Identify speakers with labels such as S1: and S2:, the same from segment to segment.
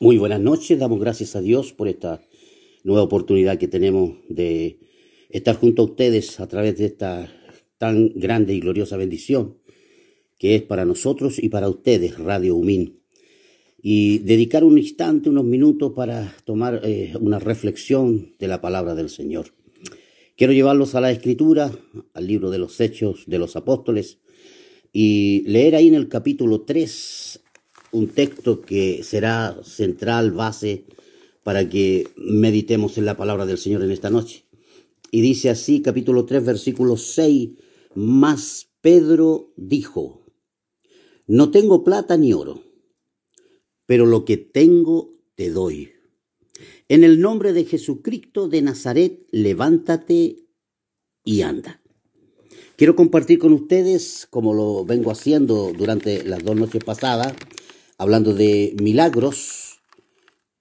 S1: Muy buenas noches, damos gracias a Dios por esta nueva oportunidad que tenemos de estar junto a ustedes a través de esta tan grande y gloriosa bendición que es para nosotros y para ustedes, Radio Humín. Y dedicar un instante, unos minutos para tomar eh, una reflexión de la palabra del Señor. Quiero llevarlos a la escritura, al libro de los Hechos de los Apóstoles, y leer ahí en el capítulo 3 un texto que será central, base, para que meditemos en la palabra del Señor en esta noche. Y dice así, capítulo 3, versículo 6, más Pedro dijo, no tengo plata ni oro, pero lo que tengo te doy. En el nombre de Jesucristo de Nazaret, levántate y anda. Quiero compartir con ustedes, como lo vengo haciendo durante las dos noches pasadas, hablando de milagros,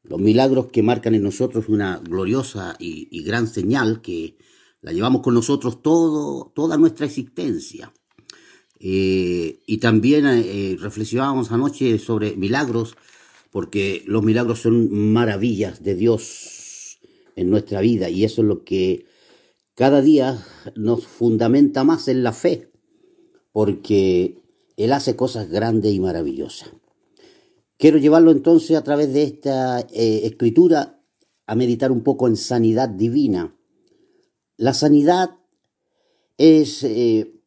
S1: los milagros que marcan en nosotros una gloriosa y, gran señal que la llevamos con nosotros todo, toda nuestra existencia. Eh, y también eh, reflexionábamos anoche sobre milagros, porque los milagros son maravillas de Dios en nuestra vida y eso es lo que cada día nos fundamenta más en la fe, porque Él hace cosas grandes y maravillosas. Quiero llevarlo entonces a través de esta eh, escritura a meditar un poco en sanidad divina. La sanidad es, eh,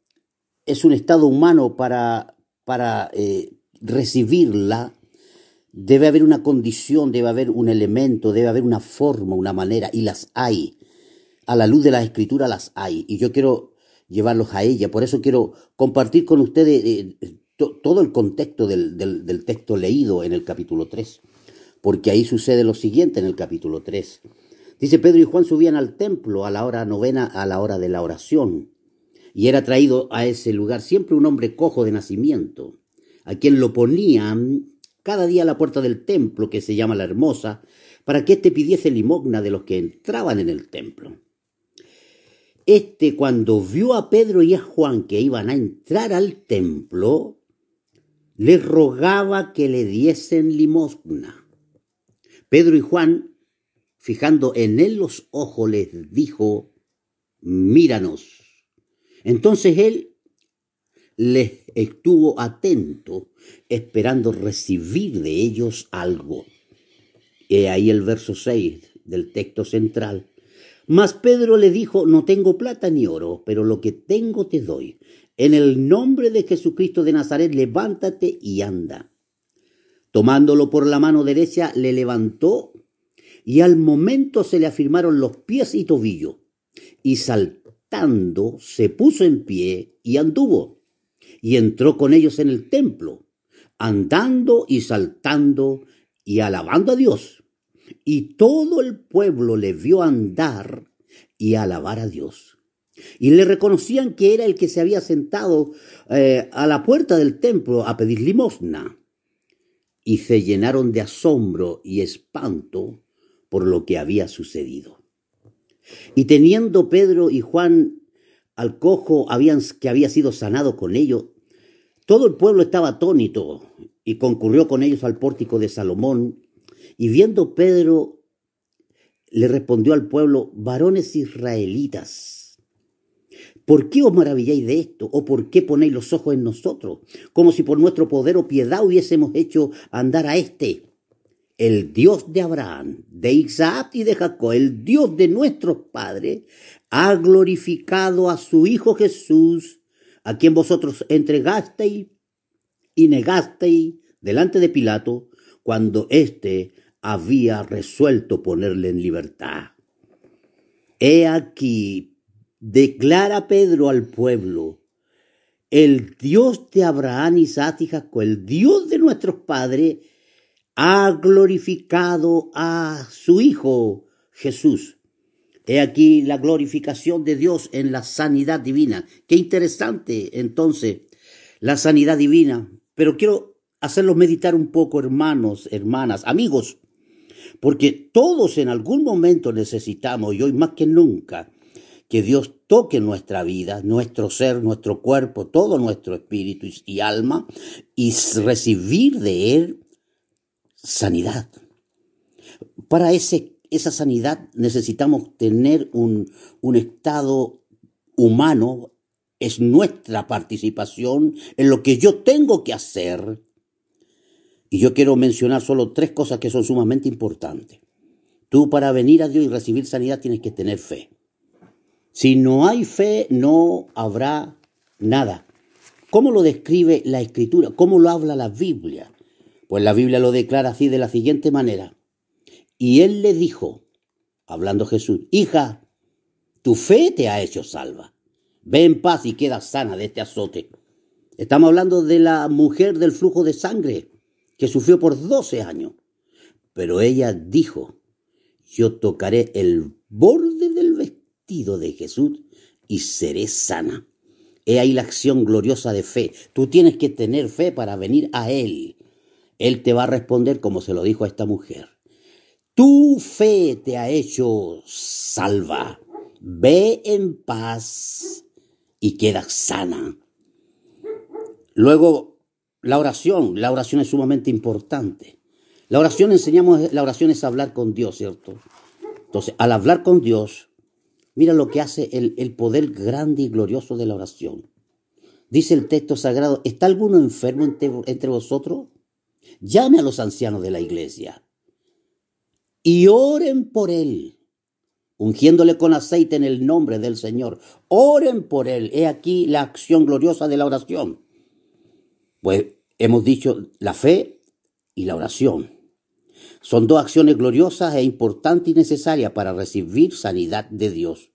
S1: es un estado humano para, para eh, recibirla. Debe haber una condición, debe haber un elemento, debe haber una forma, una manera, y las hay. A la luz de la escritura las hay. Y yo quiero llevarlos a ella. Por eso quiero compartir con ustedes todo el contexto del, del, texto leído en el capítulo 3, porque ahí sucede lo siguiente en el capítulo 3. Dice, Pedro y Juan subían al templo a la hora novena, a la hora de la oración, y era traído a ese lugar siempre un hombre cojo de nacimiento, a quien lo ponían cada día a la puerta del templo, que se llama la Hermosa, para que éste pidiese limosna de los que entraban en el templo. Este, cuando vio a Pedro y a Juan que iban a entrar al templo, le rogaba que le diesen limosna. Pedro y Juan, fijando en él los ojos, les dijo, míranos. Entonces él les estuvo atento, esperando recibir de ellos algo. He ahí el verso 6 del texto central. Mas Pedro le dijo, no tengo plata ni oro, pero lo que tengo te doy. En el nombre de Jesucristo de Nazaret, levántate y anda. Tomándolo por la mano derecha, le levantó y al momento se le afirmaron los pies y tobillo. Y saltando, se puso en pie y anduvo. Y entró con ellos en el templo, andando y saltando y alabando a Dios. Y todo el pueblo le vio andar y alabar a Dios y le reconocían que era el que se había sentado eh, a la puerta del templo a pedir limosna. Y se llenaron de asombro y espanto por lo que había sucedido. Y teniendo Pedro y Juan al cojo que había sido sanado con ellos, todo el pueblo estaba atónito y concurrió con ellos al pórtico de Salomón. Y viendo Pedro, le respondió al pueblo, varones israelitas, ¿Por qué os maravilláis de esto? ¿O por qué ponéis los ojos en nosotros? Como si por nuestro poder o piedad hubiésemos hecho andar a este. El Dios de Abraham, de Isaac y de Jacob, el Dios de nuestros padres, ha glorificado a su Hijo Jesús, a quien vosotros entregasteis y negasteis delante de Pilato, cuando éste había resuelto ponerle en libertad. He aquí, declara Pedro al pueblo, el Dios de Abraham, Isaac y Jacob, el Dios de nuestros padres, ha glorificado a su Hijo Jesús. He aquí la glorificación de Dios en la sanidad divina. Qué interesante entonces la sanidad divina. Pero quiero hacerlos meditar un poco, hermanos, hermanas, amigos, porque todos en algún momento necesitamos, y hoy más que nunca, que Dios toque nuestra vida, nuestro ser, nuestro cuerpo, todo nuestro espíritu y alma, y recibir de Él sanidad. para ese, esa sanidad necesitamos tener un, un estado humano, es nuestra participación en lo que yo tengo que hacer. Y yo quiero mencionar solo tres cosas que son sumamente importantes. Tú para venir a Dios y recibir sanidad tienes que tener fe. Si no hay fe, no habrá nada. ¿Cómo lo describe la Escritura? ¿Cómo lo habla la Biblia? Pues la Biblia lo declara así de la siguiente manera. Y él le dijo, hablando Jesús, hija, tu fe te ha hecho salva. Ve en paz y queda sana de este azote. Estamos hablando de la mujer del flujo de sangre que sufrió por 12 años. Pero ella dijo, yo tocaré el borde del vestido de Jesús y seré sana. He ahí la acción gloriosa de fe. Tú tienes que tener fe para venir a Él. Él te va a responder como se lo dijo a esta mujer. Tu fe te ha hecho salva. Ve en paz y queda sana. Luego, la oración. La oración es sumamente importante. La oración enseñamos, la oración es hablar con Dios, ¿cierto? Entonces, al hablar con Dios, mira lo que hace el, el poder grande y glorioso de la oración. Dice el texto sagrado, ¿está alguno enfermo entre, entre vosotros? Llame a los ancianos de la iglesia y oren por él, ungiéndole con aceite en el nombre del Señor. Oren por él. He aquí la acción gloriosa de la oración. Pues hemos dicho la fe y la oración. Son dos acciones gloriosas e importantes y necesarias para recibir sanidad de Dios.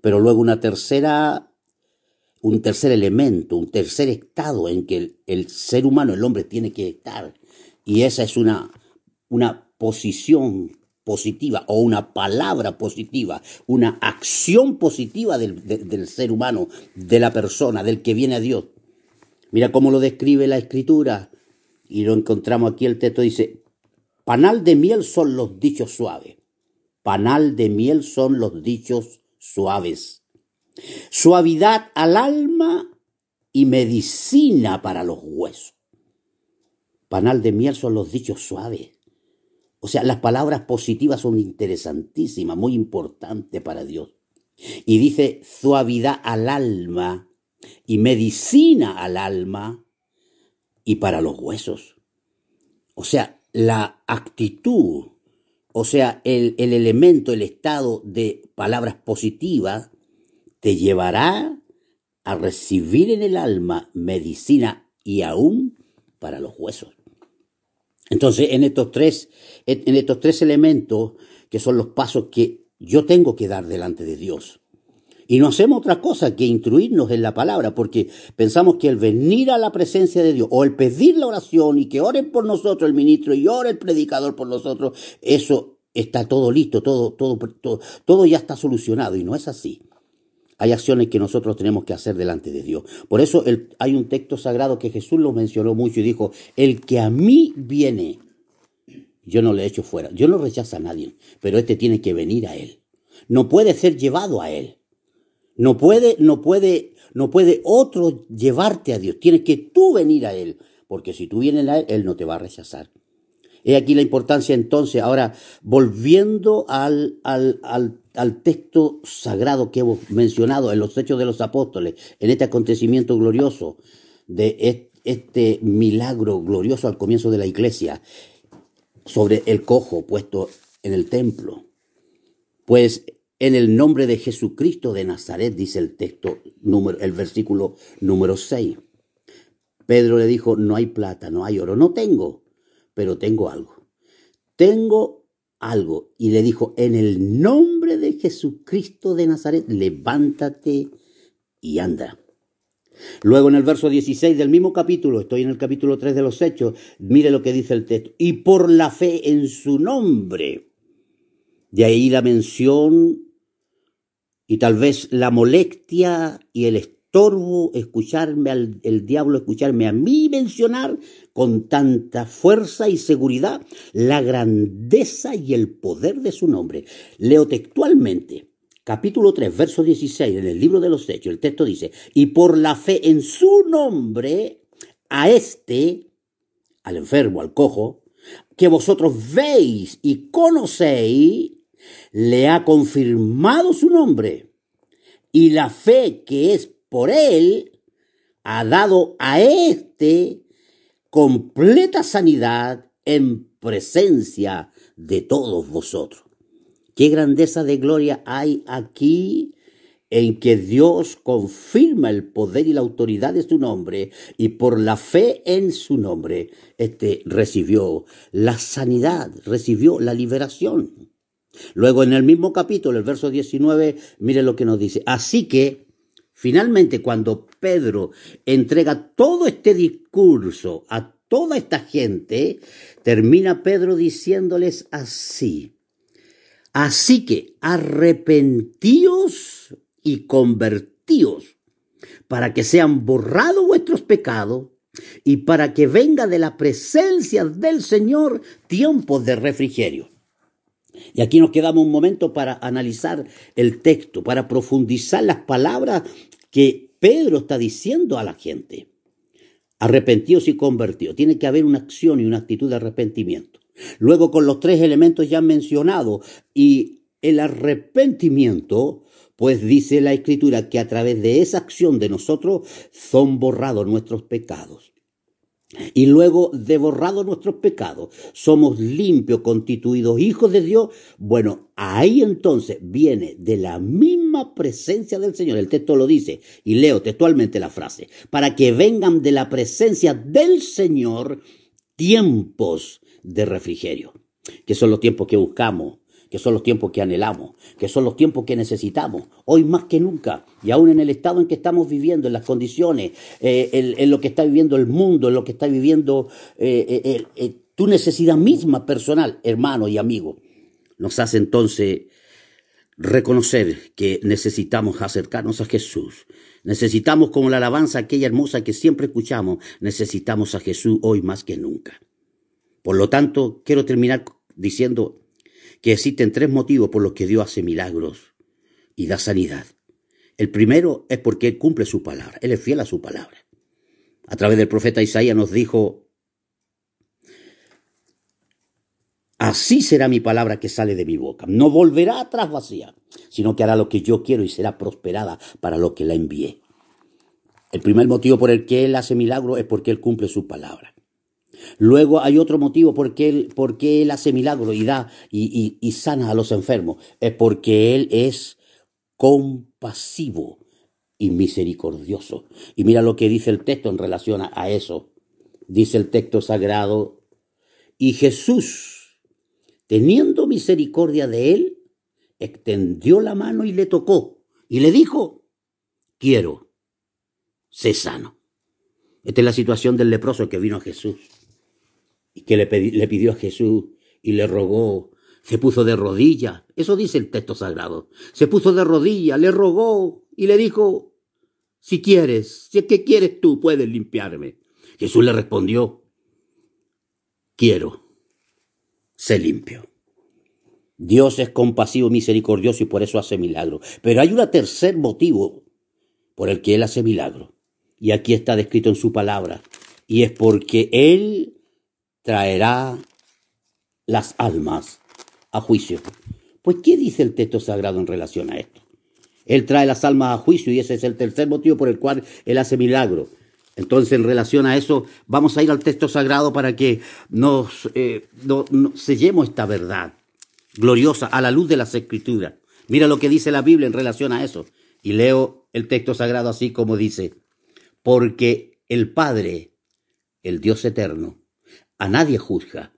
S1: Pero luego una tercera, un tercer elemento, un tercer estado en que el, ser humano, el hombre, tiene que estar. Y esa es una, una posición positiva o una palabra positiva, una acción positiva del, del, ser humano, de la persona, del que viene a Dios. Mira cómo lo describe la escritura y lo encontramos aquí, el texto dice, Panal de miel son los dichos suaves. Panal de miel son los dichos suaves. Suavidad al alma y medicina para los huesos. Panal de miel son los dichos suaves. O sea, las palabras positivas son interesantísimas, muy importantes para Dios. Y dice suavidad al alma y medicina al alma y para los huesos. O sea, la actitud, o sea, el, el elemento, el estado de palabras positivas, te llevará a recibir en el alma medicina y aún para los huesos. Entonces, en estos tres, en estos tres elementos, que son los pasos que yo tengo que dar delante de Dios, y no hacemos otra cosa que instruirnos en la palabra, porque pensamos que el venir a la presencia de Dios o el pedir la oración y que oren por nosotros el ministro y ore el predicador por nosotros, eso está todo listo, todo, todo, todo, ya está solucionado y no es así. Hay acciones que nosotros tenemos que hacer delante de Dios. Por eso hay un texto sagrado que Jesús lo mencionó mucho y dijo, el que a mí viene, yo no le echo fuera. Yo no rechazo a nadie, pero este tiene que venir a Él. No puede ser llevado a Él. No puede, no puede, no puede otro llevarte a Dios. Tienes que tú venir a Él, porque si tú vienes a Él, Él no te va a rechazar. He aquí la importancia entonces, ahora volviendo al, al, al, al, texto sagrado que hemos mencionado en los Hechos de los Apóstoles, en este acontecimiento glorioso de este milagro glorioso al comienzo de la iglesia, sobre el cojo puesto en el templo. Pues en el nombre de Jesucristo de Nazaret, dice el texto, número, el versículo número 6. Pedro le dijo, no hay plata, no hay oro, no tengo, pero tengo algo. Tengo algo. Y le dijo, en el nombre de Jesucristo de Nazaret, levántate y anda. Luego en el verso 16 del mismo capítulo, estoy en el capítulo 3 de los Hechos, mire lo que dice el texto, y por la fe en su nombre. De ahí la mención y tal vez la molestia y el estorbo escucharme al el diablo escucharme a mí mencionar con tanta fuerza y seguridad la grandeza y el poder de su nombre. Leo textualmente capítulo 3, verso 16 en el libro de los Hechos, el texto dice, y por la fe en su nombre, a este, al enfermo, al cojo, que vosotros veis y conocéis, le ha confirmado su nombre. Y la fe que es por él ha dado a éste completa sanidad en presencia de todos vosotros. Qué grandeza de gloria hay aquí en que Dios confirma el poder y la autoridad de su nombre y por la fe en su nombre, este recibió la sanidad, recibió la liberación. Luego en el mismo capítulo, el verso 19, mire lo que nos dice. Así que, finalmente, cuando Pedro entrega todo este discurso a toda esta gente, termina Pedro diciéndoles así. Así que arrepentíos y convertíos para que sean borrados vuestros pecados y para que venga de la presencia del Señor tiempo de refrigerio. Y aquí nos quedamos un momento para analizar el texto, para profundizar las palabras que Pedro está diciendo a la gente. Arrepentidos y convertidos. Tiene que haber una acción y una actitud de arrepentimiento. Luego con los tres elementos ya mencionados y el arrepentimiento pues dice la Escritura que a través de esa acción de nosotros son borrados nuestros pecados. Y luego de borrados nuestros pecados, somos limpios, constituidos hijos de Dios. Bueno, ahí entonces viene de la misma presencia del Señor. El texto lo dice, y leo textualmente la frase, para que vengan de la presencia del Señor tiempos de refrigerio, que son los tiempos que buscamos que son los tiempos que anhelamos, que son los tiempos que necesitamos, hoy más que nunca, y aún en el estado en que estamos viviendo, en las condiciones, eh, en, lo que está viviendo el mundo, en lo que está viviendo eh, eh, tu necesidad misma personal, hermano y amigo, nos hace entonces reconocer que necesitamos acercarnos a Jesús. Necesitamos, como la alabanza aquella hermosa que siempre escuchamos, necesitamos a Jesús hoy más que nunca. Por lo tanto, quiero terminar diciendo que existen tres motivos por los que Dios hace milagros y da sanidad. El primero es porque Él cumple su palabra, Él es fiel a su palabra. A través del profeta Isaías nos dijo, así será mi palabra que sale de mi boca. No volverá atrás vacía, sino que hará lo que yo quiero y será prosperada para lo que la envié. El primer motivo por el que Él hace milagros es porque Él cumple su palabra. Luego hay otro motivo por qué él, él hace milagros y da y, sana a los enfermos. Es porque Él es compasivo y misericordioso. Y mira lo que dice el texto en relación a eso. Dice el texto sagrado, y Jesús, teniendo misericordia de él, extendió la mano y le tocó y le dijo, quiero, sé sano. Esta es la situación del leproso que vino a Jesús y que le, le pidió a Jesús y le rogó, se puso de rodilla. Eso dice el texto sagrado. Se puso de rodilla, le rogó y le dijo, si quieres, si es que quieres tú, puedes limpiarme. Jesús le respondió, quiero, sé limpio. Dios es compasivo, misericordioso y por eso hace milagros. Pero hay un tercer motivo por el que Él hace milagros. Y aquí está descrito en su palabra. Y es porque Él traerá las almas a juicio. Pues, ¿qué dice el texto sagrado en relación a esto? Él trae las almas a juicio y ese es el tercer motivo por el cual Él hace milagro. Entonces, en relación a eso, vamos a ir al texto sagrado para que nos, eh, sellemos esta verdad gloriosa a la luz de las escrituras. Mira lo que dice la Biblia en relación a eso. Y leo el texto sagrado así como dice, porque el Padre, el Dios eterno, a nadie juzga,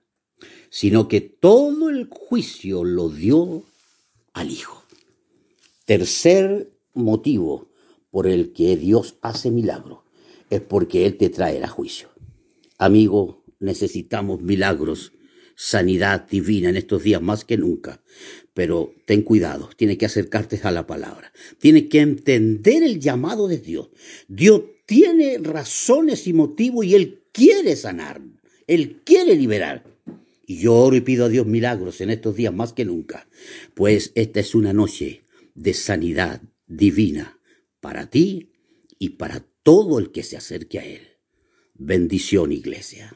S1: sino que todo el juicio lo dio al Hijo. Tercer motivo por el que Dios hace milagro es porque Él te traerá juicio. Amigo, necesitamos milagros, sanidad divina en estos días más que nunca. Pero ten cuidado, tienes que acercarte a la palabra. Tienes que entender el llamado de Dios. Dios tiene razones y motivos y Él quiere sanar. Él quiere liberar. Y yo oro y pido a Dios milagros en estos días más que nunca, pues esta es una noche de sanidad divina para ti y para todo el que se acerque a Él. Bendición, iglesia.